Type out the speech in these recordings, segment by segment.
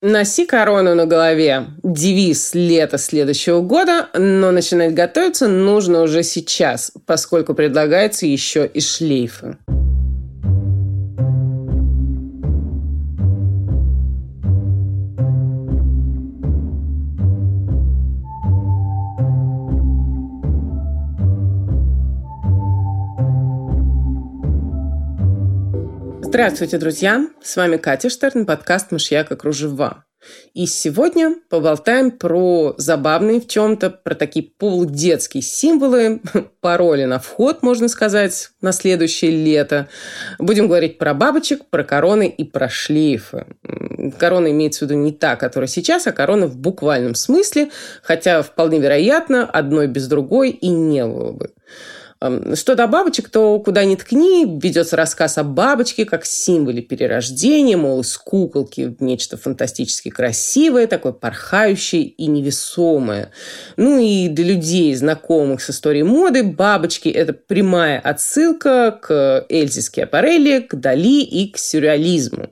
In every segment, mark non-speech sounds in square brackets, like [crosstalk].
Носи корону на голове. Девиз лета следующего года, но начинать готовиться нужно уже сейчас, поскольку предлагается еще и шлейфы. Здравствуйте, друзья! С вами Катя Штерн, подкаст «Мышьяка кружева». И сегодня поболтаем про забавные в чем-то, про такие полудетские символы, [laughs] пароли на вход, можно сказать, на следующее лето. Будем говорить про бабочек, про короны и про шлейфы. Корона имеется в виду не та, которая сейчас, а корона в буквальном смысле, хотя вполне вероятно, одной без другой и не было бы. Что до бабочек, то куда ни ткни, ведется рассказ о бабочке как символе перерождения, мол, из куколки нечто фантастически красивое, такое порхающее и невесомое. Ну и для людей, знакомых с историей моды, бабочки – это прямая отсылка к Эльзе Скиапарелли, к Дали и к сюрреализму.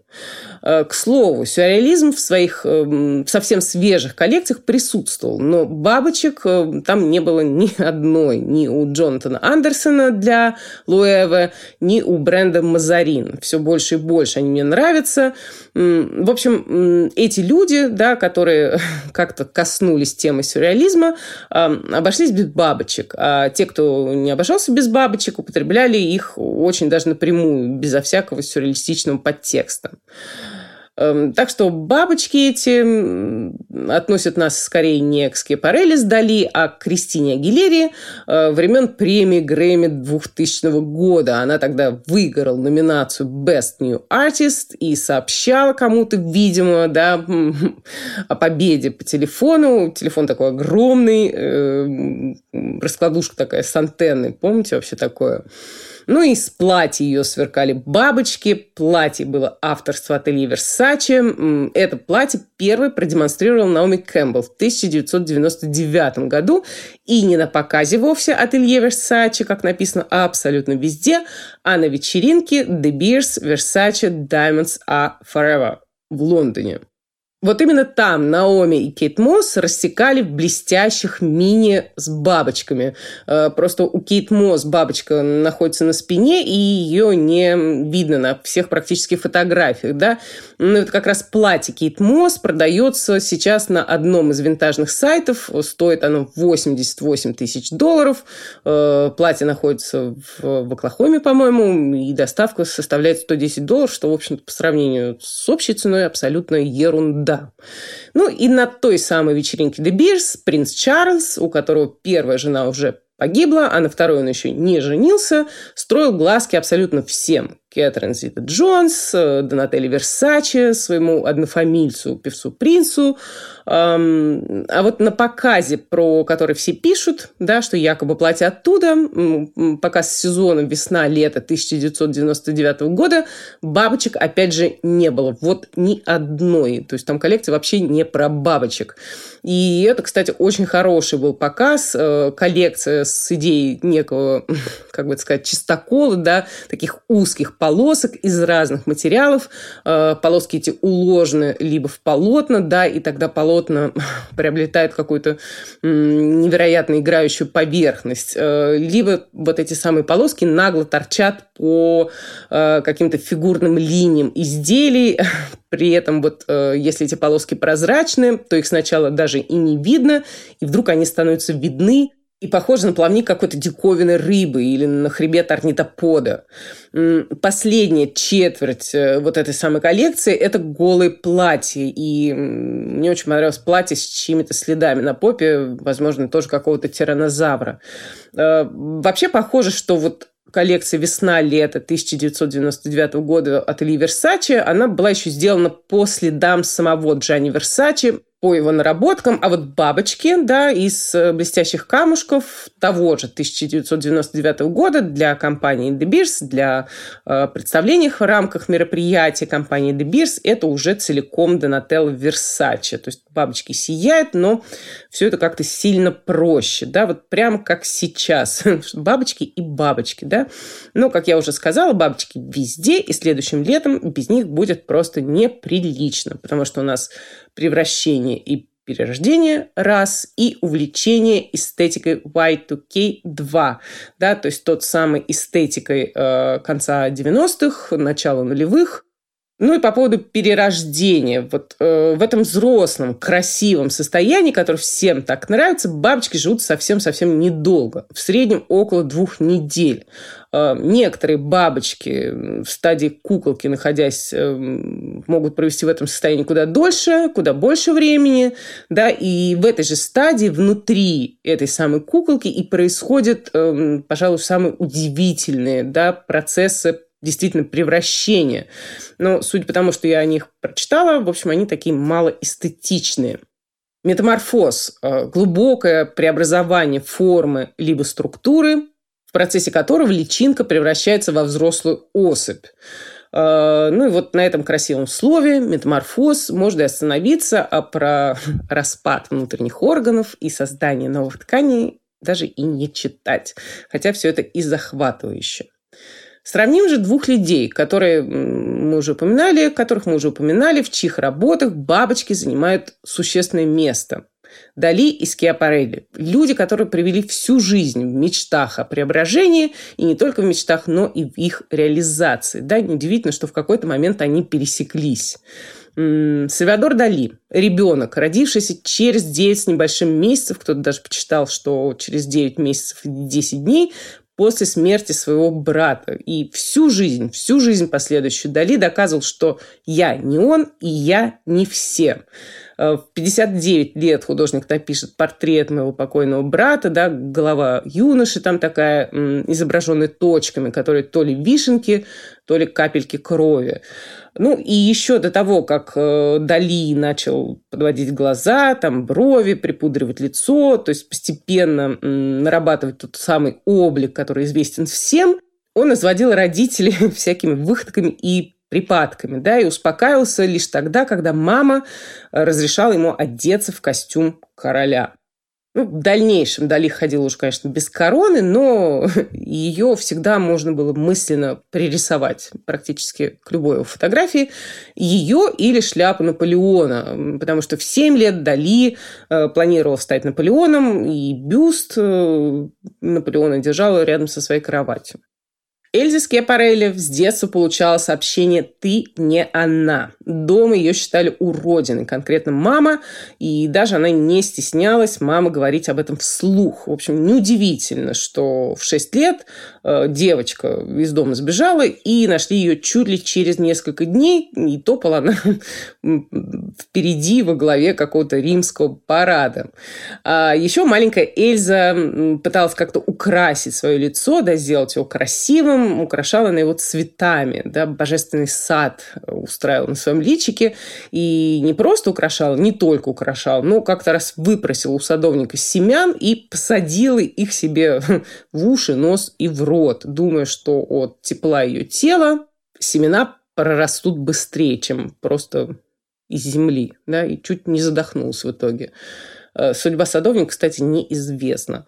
Э, к слову, сюрреализм в своих эм, совсем свежих коллекциях присутствовал, но бабочек э, там не было ни [laughs] одной, ни у Джонатана Андерсона для Луэва, ни у бренда Мазарин. Все больше и больше они мне нравятся. В общем, эти люди, да, которые [laughs] как-то коснулись темы сюрреализма, обошлись без бабочек. А те, кто не обошелся без бабочек, употребляли их очень даже напрямую, безо всякого сюрреалистичного подтекста. Эм, так что бабочки эти относят нас скорее не к Скепарелли с Дали, а к Кристине Агилерии э, времен премии Грэмми 2000 года. Она тогда выиграла номинацию Best New Artist и сообщала кому-то, видимо, да, [laughs] о победе по телефону. Телефон такой огромный, э, раскладушка такая с антенной. Помните вообще такое? Ну и с платья ее сверкали бабочки. Платье было авторство ателье Версаче. Это платье первый продемонстрировал Наоми Кэмпбелл в 1999 году. И не на показе вовсе ателье Версаче, как написано абсолютно везде, а на вечеринке The Beers Versace Diamonds Are Forever в Лондоне. Вот именно там Наоми и Кейт Мосс рассекали в блестящих мини с бабочками. Э, просто у Кейт Мосс бабочка находится на спине, и ее не видно на всех практически фотографиях. Да? Ну, это как раз платье Кейт Мосс продается сейчас на одном из винтажных сайтов. Стоит оно 88 тысяч долларов. Э, платье находится в, в Оклахоме, по-моему, и доставка составляет 110 долларов, что, в общем-то, по сравнению с общей ценой абсолютно ерунда да. Ну и на той самой вечеринке The Beers принц Чарльз, у которого первая жена уже погибла, а на второй он еще не женился, строил глазки абсолютно всем. Кэтрин Зита Джонс, э, Донателли Версаче, своему однофамильцу, певцу Принцу. А вот на показе, про который все пишут, да, что якобы платье оттуда, показ сезона весна-лето 1999 года, бабочек, опять же, не было. Вот ни одной. То есть там коллекция вообще не про бабочек. И это, кстати, очень хороший был показ, э, коллекция с идеей некого, [laughs] как бы сказать, чистокола, да, таких узких полосок из разных материалов. Э, полоски эти уложены либо в полотна, да, и тогда полотна [laughs] приобретают какую-то невероятно играющую поверхность. Э, либо вот эти самые полоски нагло торчат по э, каким-то фигурным линиям изделий. [laughs] При этом вот если эти полоски прозрачны, то их сначала даже и не видно, и вдруг они становятся видны и похоже на плавник какой-то диковинной рыбы или на хребет орнитопода. Последняя четверть э, вот этой самой коллекции – это голые платья. И мне очень понравилось платье с чьими-то следами на попе, возможно, тоже какого-то тиранозавра. Э, вообще похоже, что вот коллекция «Весна-лето» 1999 года от Ильи Версачи, она была еще сделана по следам самого Джани Версачи. По его наработкам, а вот бабочки, да, из э, блестящих камушков того же 1999 года для компании De Beers, для э, представлений в рамках мероприятия компании De Beers, это уже целиком Donatello Versace. То есть бабочки сияют, но все это как-то сильно проще, да, вот прямо как сейчас. [laughs] бабочки и бабочки, да. Но, как я уже сказала, бабочки везде, и следующим летом без них будет просто неприлично, потому что у нас превращение и перерождение раз и увлечение эстетикой Y2K 2, да, то есть тот самый эстетикой э, конца 90-х, начала нулевых, ну и по поводу перерождения. Вот э, в этом взрослом, красивом состоянии, которое всем так нравится, бабочки живут совсем-совсем недолго. В среднем около двух недель. Э, некоторые бабочки в стадии куколки, находясь, э, могут провести в этом состоянии куда дольше, куда больше времени. Да, и в этой же стадии внутри этой самой куколки и происходят, э, пожалуй, самые удивительные да, процессы действительно превращение. Но судя по тому, что я о них прочитала, в общем, они такие малоэстетичные. Метаморфоз э, – глубокое преобразование формы либо структуры, в процессе которого личинка превращается во взрослую особь. Э, ну и вот на этом красивом слове метаморфоз можно и остановиться, а про [laughs] распад внутренних органов и создание новых тканей даже и не читать. Хотя все это и захватывающе. Сравним же двух людей, которые мы уже упоминали, которых мы уже упоминали, в чьих работах бабочки занимают существенное место. Дали и Скиапарелли. Люди, которые провели всю жизнь в мечтах о преображении, и не только в мечтах, но и в их реализации. Да, неудивительно, что в какой-то момент они пересеклись. Сальвадор Дали, ребенок, родившийся через 9 с небольшим месяцев, кто-то даже почитал, что через 9 месяцев и 10 дней, после смерти своего брата. И всю жизнь, всю жизнь последующую Дали доказывал, что я не он и я не все. Э, в 59 лет художник напишет портрет моего покойного брата, да, голова юноши там такая, изображенная точками, которые то ли вишенки, то ли капельки крови. Ну, и еще до того, как э, Дали начал подводить глаза, там, брови, припудривать лицо, то есть постепенно нарабатывать тот самый облик, который известен всем, он изводил родителей [laughs] всякими выходками и припадками, да, и успокаивался лишь тогда, когда мама э, разрешала ему одеться в костюм короля. Ну, в дальнейшем Дали ходила уже, конечно, без короны, но [laughs] ее всегда можно было мысленно пририсовать практически к любой фотографии. Ее или шляпу Наполеона, потому что в 7 лет Дали э, планировал стать Наполеоном, и бюст э, Наполеона держала рядом со своей кроватью. Эльза Скепарелли с детства получала сообщение «ты не она». Дома ее считали уродиной, конкретно мама, и даже она не стеснялась мама говорить об этом вслух. В общем, неудивительно, что в 6 лет э, девочка из дома сбежала, и нашли ее чуть ли через несколько дней, и топала она впереди во главе какого-то римского парада. А еще маленькая Эльза пыталась как-то украсить свое лицо, да, сделать его красивым, украшала она его цветами, да, божественный сад устраивала на своем личике, и не просто украшала, не только украшала, но как-то раз выпросила у садовника семян и посадила их себе [laughs] в уши, нос и в рот, думая, что от тепла ее тела семена прорастут быстрее, чем просто из земли, да, и чуть не задохнулся в итоге. Э, судьба садовника, кстати, неизвестна.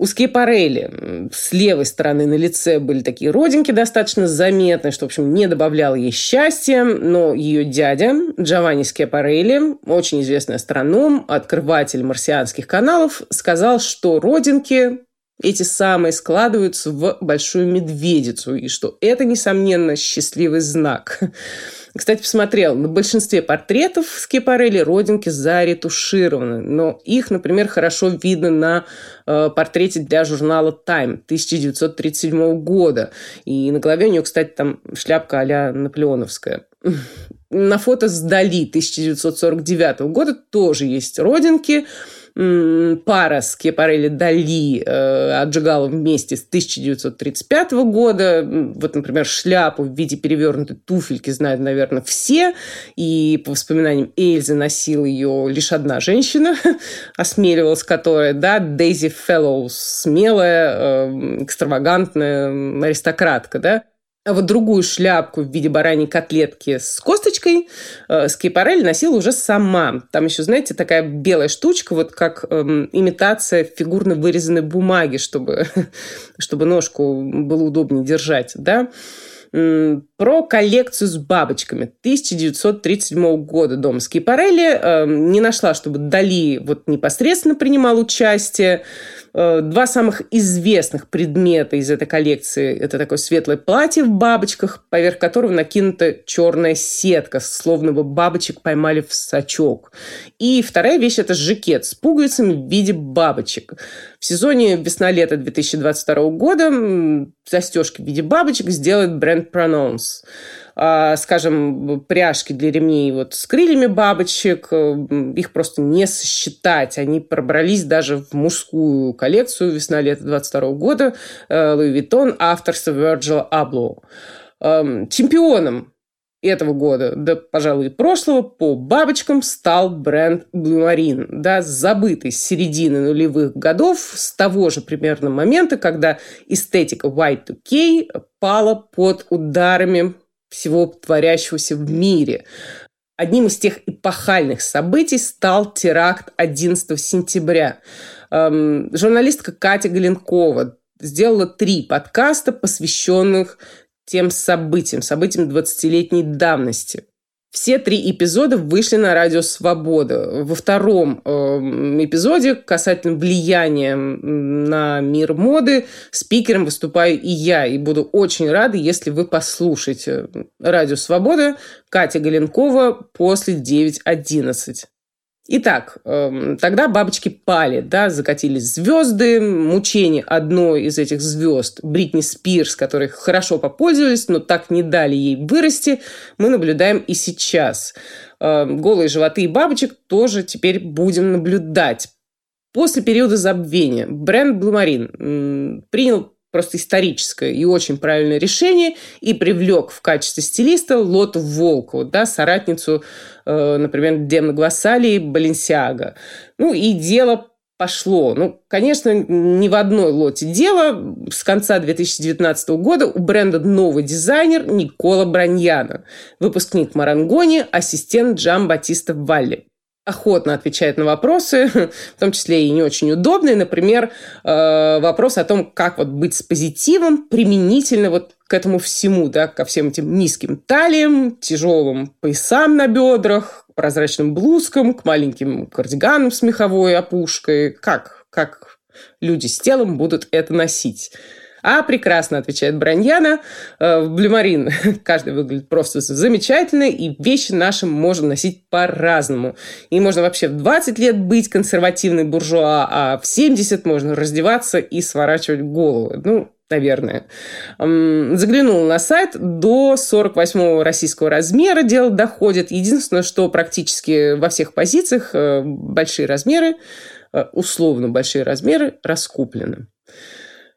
У Скипарелли с левой стороны на лице были такие родинки достаточно заметные, что, в общем, не добавляло ей счастья. Но ее дядя Джованни Скипарелли, очень известный астроном, открыватель марсианских каналов, сказал, что родинки эти самые складываются в большую медведицу, и что это, несомненно, счастливый знак. Кстати, посмотрел, на большинстве портретов Скипарелли родинки заретушированы, но их, например, хорошо видно на э, портрете для журнала Time 1937 года. И на голове у нее, кстати, там шляпка а-ля наполеоновская. На фото с Дали 1949 года тоже есть родинки пара Скепарелли Дали э, отжигала вместе с 1935 года. Вот, например, шляпу в виде перевернутой туфельки знают, наверное, все. И по воспоминаниям Эльзы носила ее лишь одна женщина, [laughs] осмеливалась которая, да, Дейзи Феллоус, смелая, э, экстравагантная аристократка, да. А вот другую шляпку в виде бараньей котлетки с косточкой э, Скипарель носила уже сама. Там еще, знаете, такая белая штучка, вот как эм, имитация фигурно вырезанной бумаги, чтобы, [laughs] чтобы ножку было удобнее держать, да про коллекцию с бабочками 1937 года дом Скипарелли. Э, не нашла, чтобы Дали вот непосредственно принимал участие. Э, два самых известных предмета из этой коллекции – это такое светлое платье в бабочках, поверх которого накинута черная сетка, словно бы бабочек поймали в сачок. И вторая вещь – это жакет с пуговицами в виде бабочек. В сезоне весна-лето 2022 года застежки в виде бабочек сделает бренд Pronounce. А, скажем, пряжки для ремней вот с крыльями бабочек, э, их просто не сосчитать. Они пробрались даже в мужскую коллекцию весна-лето 22 года Louis Vuitton авторства Virgil Abloh. Эм, чемпионом этого года, да, пожалуй, прошлого, по бабочкам стал бренд Blue да, забытый с середины нулевых годов, с того же примерно момента, когда эстетика Y2K пала под ударами всего творящегося в мире. Одним из тех эпохальных событий стал теракт 11 сентября. Эм, журналистка Катя Галенкова сделала три подкаста, посвященных тем событиям, событиям 20-летней давности. Все три эпизода вышли на радио «Свобода». Во втором э, эпизоде касательно влияния на мир моды спикером выступаю и я. И буду очень рада, если вы послушаете радио «Свобода» Катя Галенкова после 9.11. Итак, эм, тогда бабочки пали, да, закатились звезды, мучение одной из этих звезд, Бритни Спирс, которой хорошо попользовались, но так не дали ей вырасти, мы наблюдаем и сейчас. Эм, голые животы бабочек тоже теперь будем наблюдать. После периода забвения бренд Marine принял просто историческое и очень правильное решение и привлек в качестве стилиста Лоту Волкову, да, соратницу, э, например, Демна Гвасали Баленсиага. Ну и дело пошло. Ну, конечно, не в одной лоте дело. С конца 2019 года у бренда новый дизайнер Никола Браньяна, выпускник Марангони, ассистент Джам Батиста Валли охотно отвечает на вопросы, [laughs] в том числе и не очень удобные. Например, э, вопрос о том, как вот быть с позитивом применительно вот к этому всему, да, ко всем этим низким талиям, тяжелым поясам на бедрах, прозрачным блузкам, к маленьким кардиганам с меховой опушкой. Как, как люди с телом будут это носить? А прекрасно, отвечает Браньяна. Э, Блюмарин [laughs] каждый выглядит просто замечательно, и вещи наши можно носить по-разному. И можно вообще в 20 лет быть консервативной буржуа, а в 70 можно раздеваться и сворачивать голову. Ну, наверное. Заглянул на сайт, до 48 российского размера дело доходит. Единственное, что практически во всех позициях э, большие размеры, э, условно большие размеры, раскуплены.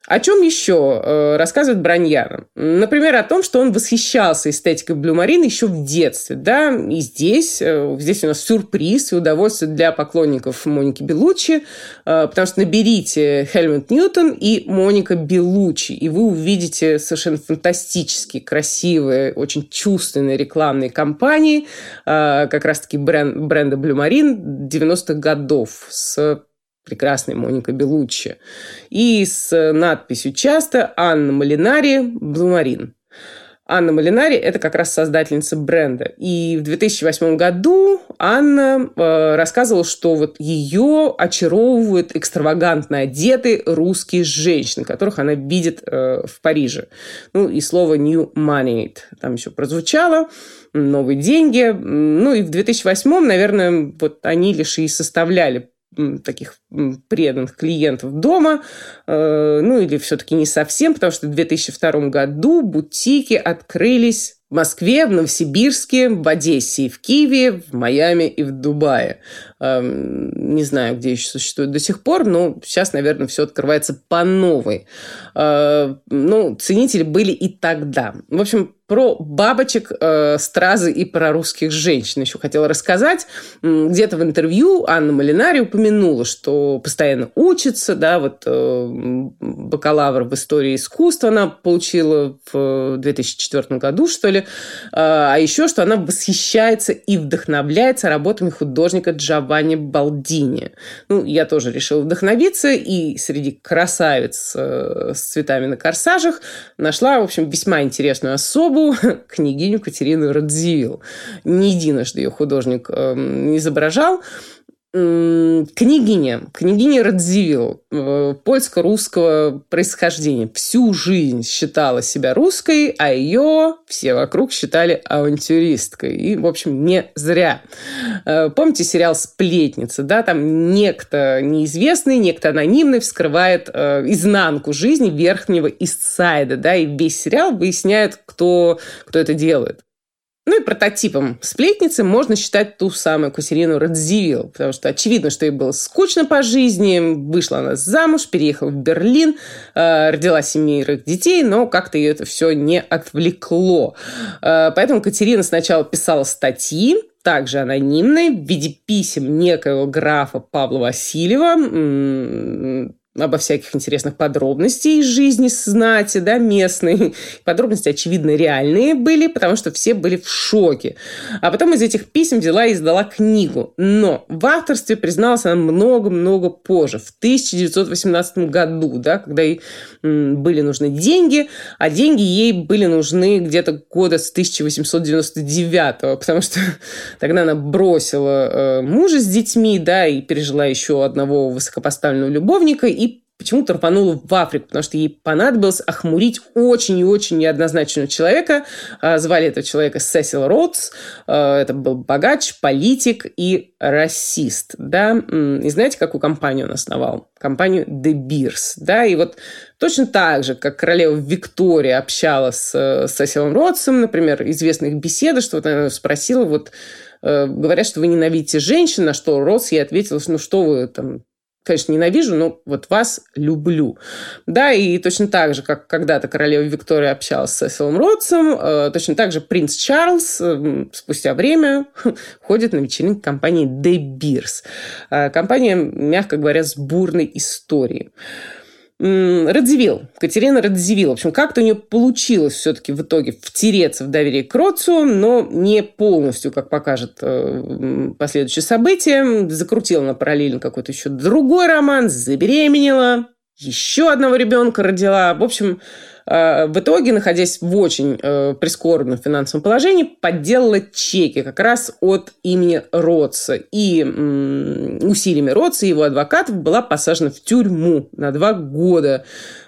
О чем еще э, рассказывает Браньяна? Например, о том, что он восхищался эстетикой Блю Марин еще в детстве. Да? И здесь, э, здесь у нас сюрприз и удовольствие для поклонников Моники Белучи, э, потому что наберите Хельмут Ньютон и Моника Белучи, и вы увидите совершенно фантастические, красивые, очень чувственные рекламные кампании, э, как раз-таки бренд, бренда Блю Марин 90-х годов с прекрасной Моника Белуччи. И с надписью часто «Анна Малинари Блумарин». Анна Малинари – это как раз создательница бренда. И в 2008 году Анна э, рассказывала, что вот ее очаровывают экстравагантно одетые русские женщины, которых она видит э, в Париже. Ну, и слово «new money» там еще прозвучало, новые деньги. Ну, и в 2008, наверное, вот они лишь и составляли таких преданных клиентов дома. Э, ну, или все-таки не совсем, потому что в 2002 году бутики открылись в Москве, в Новосибирске, в Одессе и в Киеве, в Майами и в Дубае. Эм, не знаю, где еще существует до сих пор, но сейчас, наверное, все открывается по новой. Э, ну, ценители были и тогда. В общем, про бабочек, э, стразы и про русских женщин еще хотела рассказать. Где-то в интервью Анна Малинари упомянула, что постоянно учится, да, вот э, бакалавр в истории искусства она получила в 2004 году, что ли, а еще, что она восхищается и вдохновляется работами художника Джованни Балдини. Ну, я тоже решила вдохновиться, и среди красавиц э, с цветами на корсажах нашла, в общем, весьма интересную особу, [laughs] княгиню Катерину Радзивилл. Не единожды ее художник э, изображал. Княгиня, княгиня Радзивилл, э, польско-русского происхождения, всю жизнь считала себя русской, а ее все вокруг считали авантюристкой. И, в общем, не зря. Э, помните сериал «Сплетница», да? Там некто неизвестный, некто анонимный вскрывает э, изнанку жизни верхнего Истсайда, да, и весь сериал выясняет, кто, кто это делает. Ну и прототипом сплетницы можно считать ту самую Катерину Радзивилл, потому что очевидно, что ей было скучно по жизни, вышла она замуж, переехала в Берлин, э, родила семерых детей, но как-то ее это все не отвлекло. Э, поэтому Катерина сначала писала статьи, также анонимные, в виде писем некоего графа Павла Васильева, обо всяких интересных подробностей из жизни знати, да, местной. [laughs] Подробности, очевидно, реальные были, потому что все были в шоке. А потом из этих писем взяла и издала книгу. Но в авторстве призналась она много-много позже, в 1918 году, да, когда ей были нужны деньги, а деньги ей были нужны где-то года с 1899, потому что [laughs] тогда она бросила э, мужа с детьми, да, и пережила еще одного высокопоставленного любовника, почему-то рванула в Африку, потому что ей понадобилось охмурить очень и очень неоднозначного человека. А, звали этого человека Сесил Ротс. А, это был богач, политик и расист. Да? И знаете, какую компанию он основал? Компанию De Beers. Да? И вот точно так же, как королева Виктория общалась с Сесилом Ротсом, например, известных их беседа, что вот она спросила, вот э, говорят, что вы ненавидите женщин, на что Ротс ей ответил, ну что вы там конечно, ненавижу, но вот вас люблю. Да, и точно так же, как когда-то королева Виктория общалась с Сесилом Ротсом, э, точно так же принц Чарльз э, спустя время [laughs] ходит на вечеринки компании De Beers. Э, компания, мягко говоря, с бурной историей. Радзивилл, Катерина Радзивилл. В общем, как-то у нее получилось все-таки в итоге втереться в доверие к Роцу, но не полностью, как покажет э, последующие события. Закрутила на параллельно какой-то еще другой роман, забеременела, еще одного ребенка родила. В общем, в итоге, находясь в очень э, прискорбном финансовом положении, подделала чеки как раз от имени Ротса. И усилиями Ротса и его адвокатов была посажена в тюрьму на два года.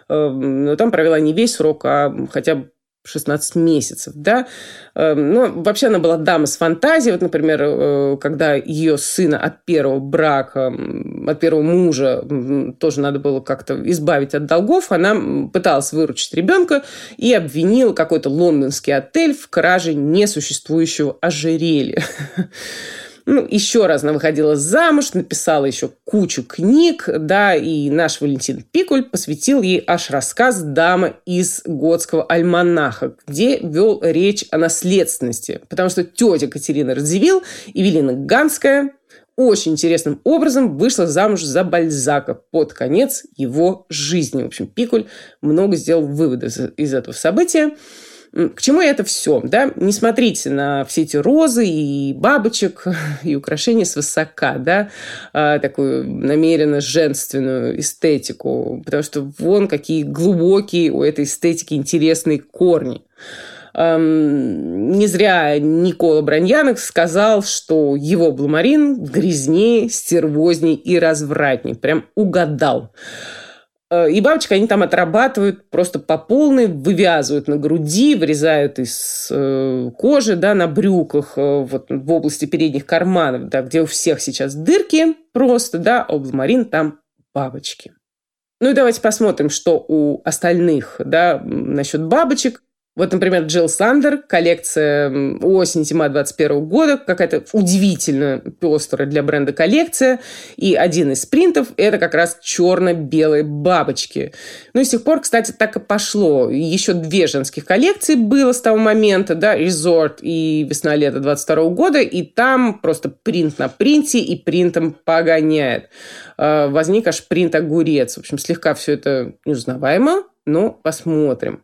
Э, но там провела не весь срок, а хотя бы 16 месяцев, да. Эм, ну, вообще она была дама с фантазией. Вот, например, э, когда ее сына от первого брака, от первого мужа тоже надо было как-то избавить от долгов, она пыталась выручить ребенка и обвинила какой-то лондонский отель в краже несуществующего ожерелья. [laughs] Ну, еще раз она выходила замуж, написала еще кучу книг, да, и наш Валентин Пикуль посвятил ей аж рассказ «Дама из готского альманаха», где вел речь о наследственности, потому что тетя Катерина Радзивилл, Эвелина Ганская, очень интересным образом вышла замуж за Бальзака под конец его жизни. В общем, Пикуль много сделал выводов из этого события. К чему это все? Да? Не смотрите на все эти розы и бабочек [laughs] и украшения свысока, да? а, такую намеренно женственную эстетику, потому что вон какие глубокие у этой эстетики интересные корни. Не зря Никола Браньянок сказал, что его Блумарин грязнее, стервозней и развратней. Прям угадал. Э, и бабочек они там отрабатывают просто по полной, вывязывают на груди, вырезают из э, кожи, да, на брюках, э, вот в области передних карманов, да, где у всех сейчас дырки просто, да, у Блумарин там бабочки. Ну и давайте посмотрим, что у остальных, да, насчет бабочек. Вот, например, Джилл Сандер, коллекция осень-зима 21 года, какая-то удивительно пестрая для бренда коллекция. И один из принтов – это как раз черно-белые бабочки. Ну и с тех пор, кстати, так и пошло. Еще две женских коллекции было с того момента, да, Resort и весна-лето 22 года, и там просто принт на принте и принтом погоняет. А, возник аж принт огурец. В общем, слегка все это неузнаваемо, но посмотрим.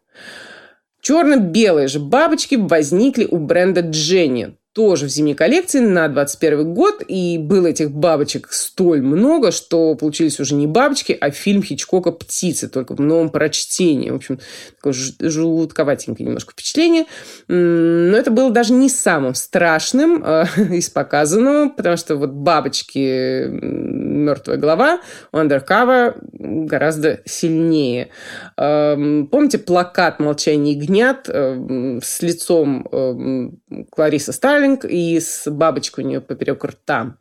Черно-белые же бабочки возникли у бренда Дженни тоже в зимней коллекции на 21 год, и было этих бабочек столь много, что получились уже не бабочки, а фильм Хичкока «Птицы», только в новом прочтении. В общем, такое жутковатенькое немножко впечатление. Но это было даже не самым страшным э, [laughs] из показанного, потому что вот бабочки «Мертвая голова» у Undercover гораздо сильнее. Э, помните плакат «Молчание ягнят» э, с лицом э, Кларисы Сталин Старлинг и с бабочкой у нее поперек рта.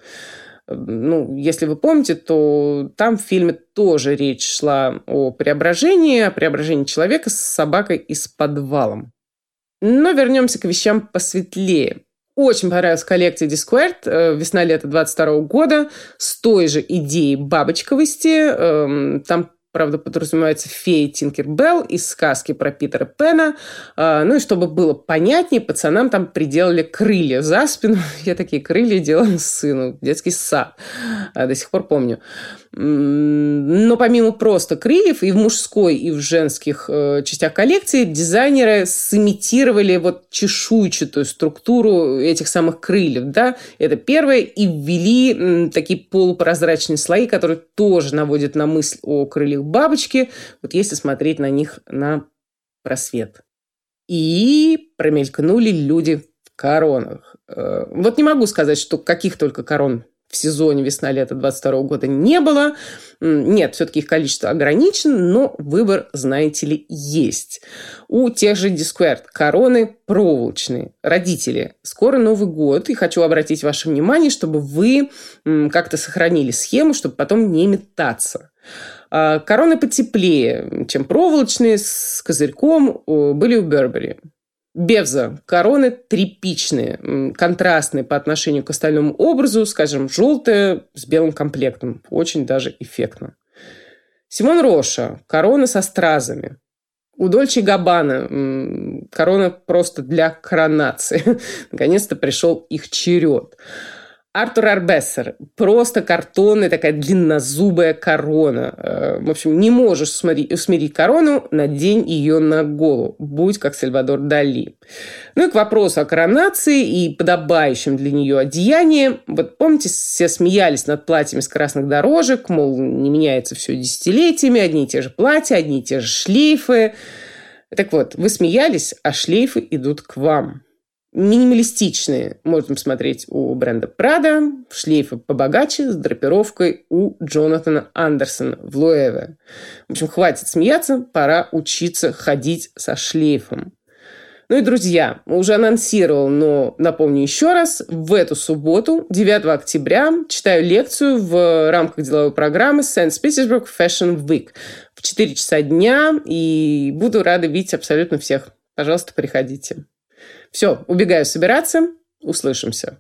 Ну, если вы помните, то там в фильме тоже речь шла о преображении, о преображении человека с собакой и с подвалом. Но вернемся к вещам посветлее. Очень понравилась коллекция Discord э, весна-лето 22 года с той же идеей бабочковости. Эм, там правда, подразумевается фея Тинкер Белл из сказки про Питера Пена. А, ну и чтобы было понятнее, пацанам там приделали крылья за спину. [laughs] Я такие крылья делала сыну. Детский сад. А, до сих пор помню. Но помимо просто крыльев и в мужской, и в женских э, частях коллекции дизайнеры сымитировали вот чешуйчатую структуру этих самых крыльев. Да? Это первое. И ввели такие полупрозрачные слои, которые тоже наводят на мысль о крыльях бабочки, вот если смотреть на них на просвет. И промелькнули люди в коронах. Э, вот не могу сказать, что каких только корон в сезоне весна-лето 22 года не было. Нет, все-таки их количество ограничено, но выбор, знаете ли, есть. У тех же Discord короны проволочные. Родители, скоро Новый год, и хочу обратить ваше внимание, чтобы вы как-то сохранили схему, чтобы потом не метаться. А, короны потеплее, чем проволочные, с козырьком, были у Бербери. Бевза. Короны тряпичные, контрастные по отношению к остальному образу, скажем, желтые с белым комплектом. Очень даже эффектно. Симон Роша. Корона со стразами. У Дольче Габбана корона просто для коронации. [laughs] Наконец-то пришел их черед. Артур Арбессер. Просто картонная такая длиннозубая корона. Э, в общем, не можешь смирить, смирить корону, надень ее на голову. Будь как Сальвадор Дали. Ну и к вопросу о коронации и подобающем для нее одеянии. Вот помните, все смеялись над платьями с красных дорожек, мол, не меняется все десятилетиями, одни и те же платья, одни и те же шлейфы. Так вот, вы смеялись, а шлейфы идут к вам минималистичные можем смотреть у бренда Prada, шлейфы побогаче с драпировкой у Джонатана Андерсона в Луэве. В общем, хватит смеяться, пора учиться ходить со шлейфом. Ну и, друзья, уже анонсировал, но напомню еще раз, в эту субботу, 9 октября, читаю лекцию в рамках деловой программы St. Petersburg Fashion Week в 4 часа дня, и буду рада видеть абсолютно всех. Пожалуйста, приходите. Все, убегаю собираться. Услышимся.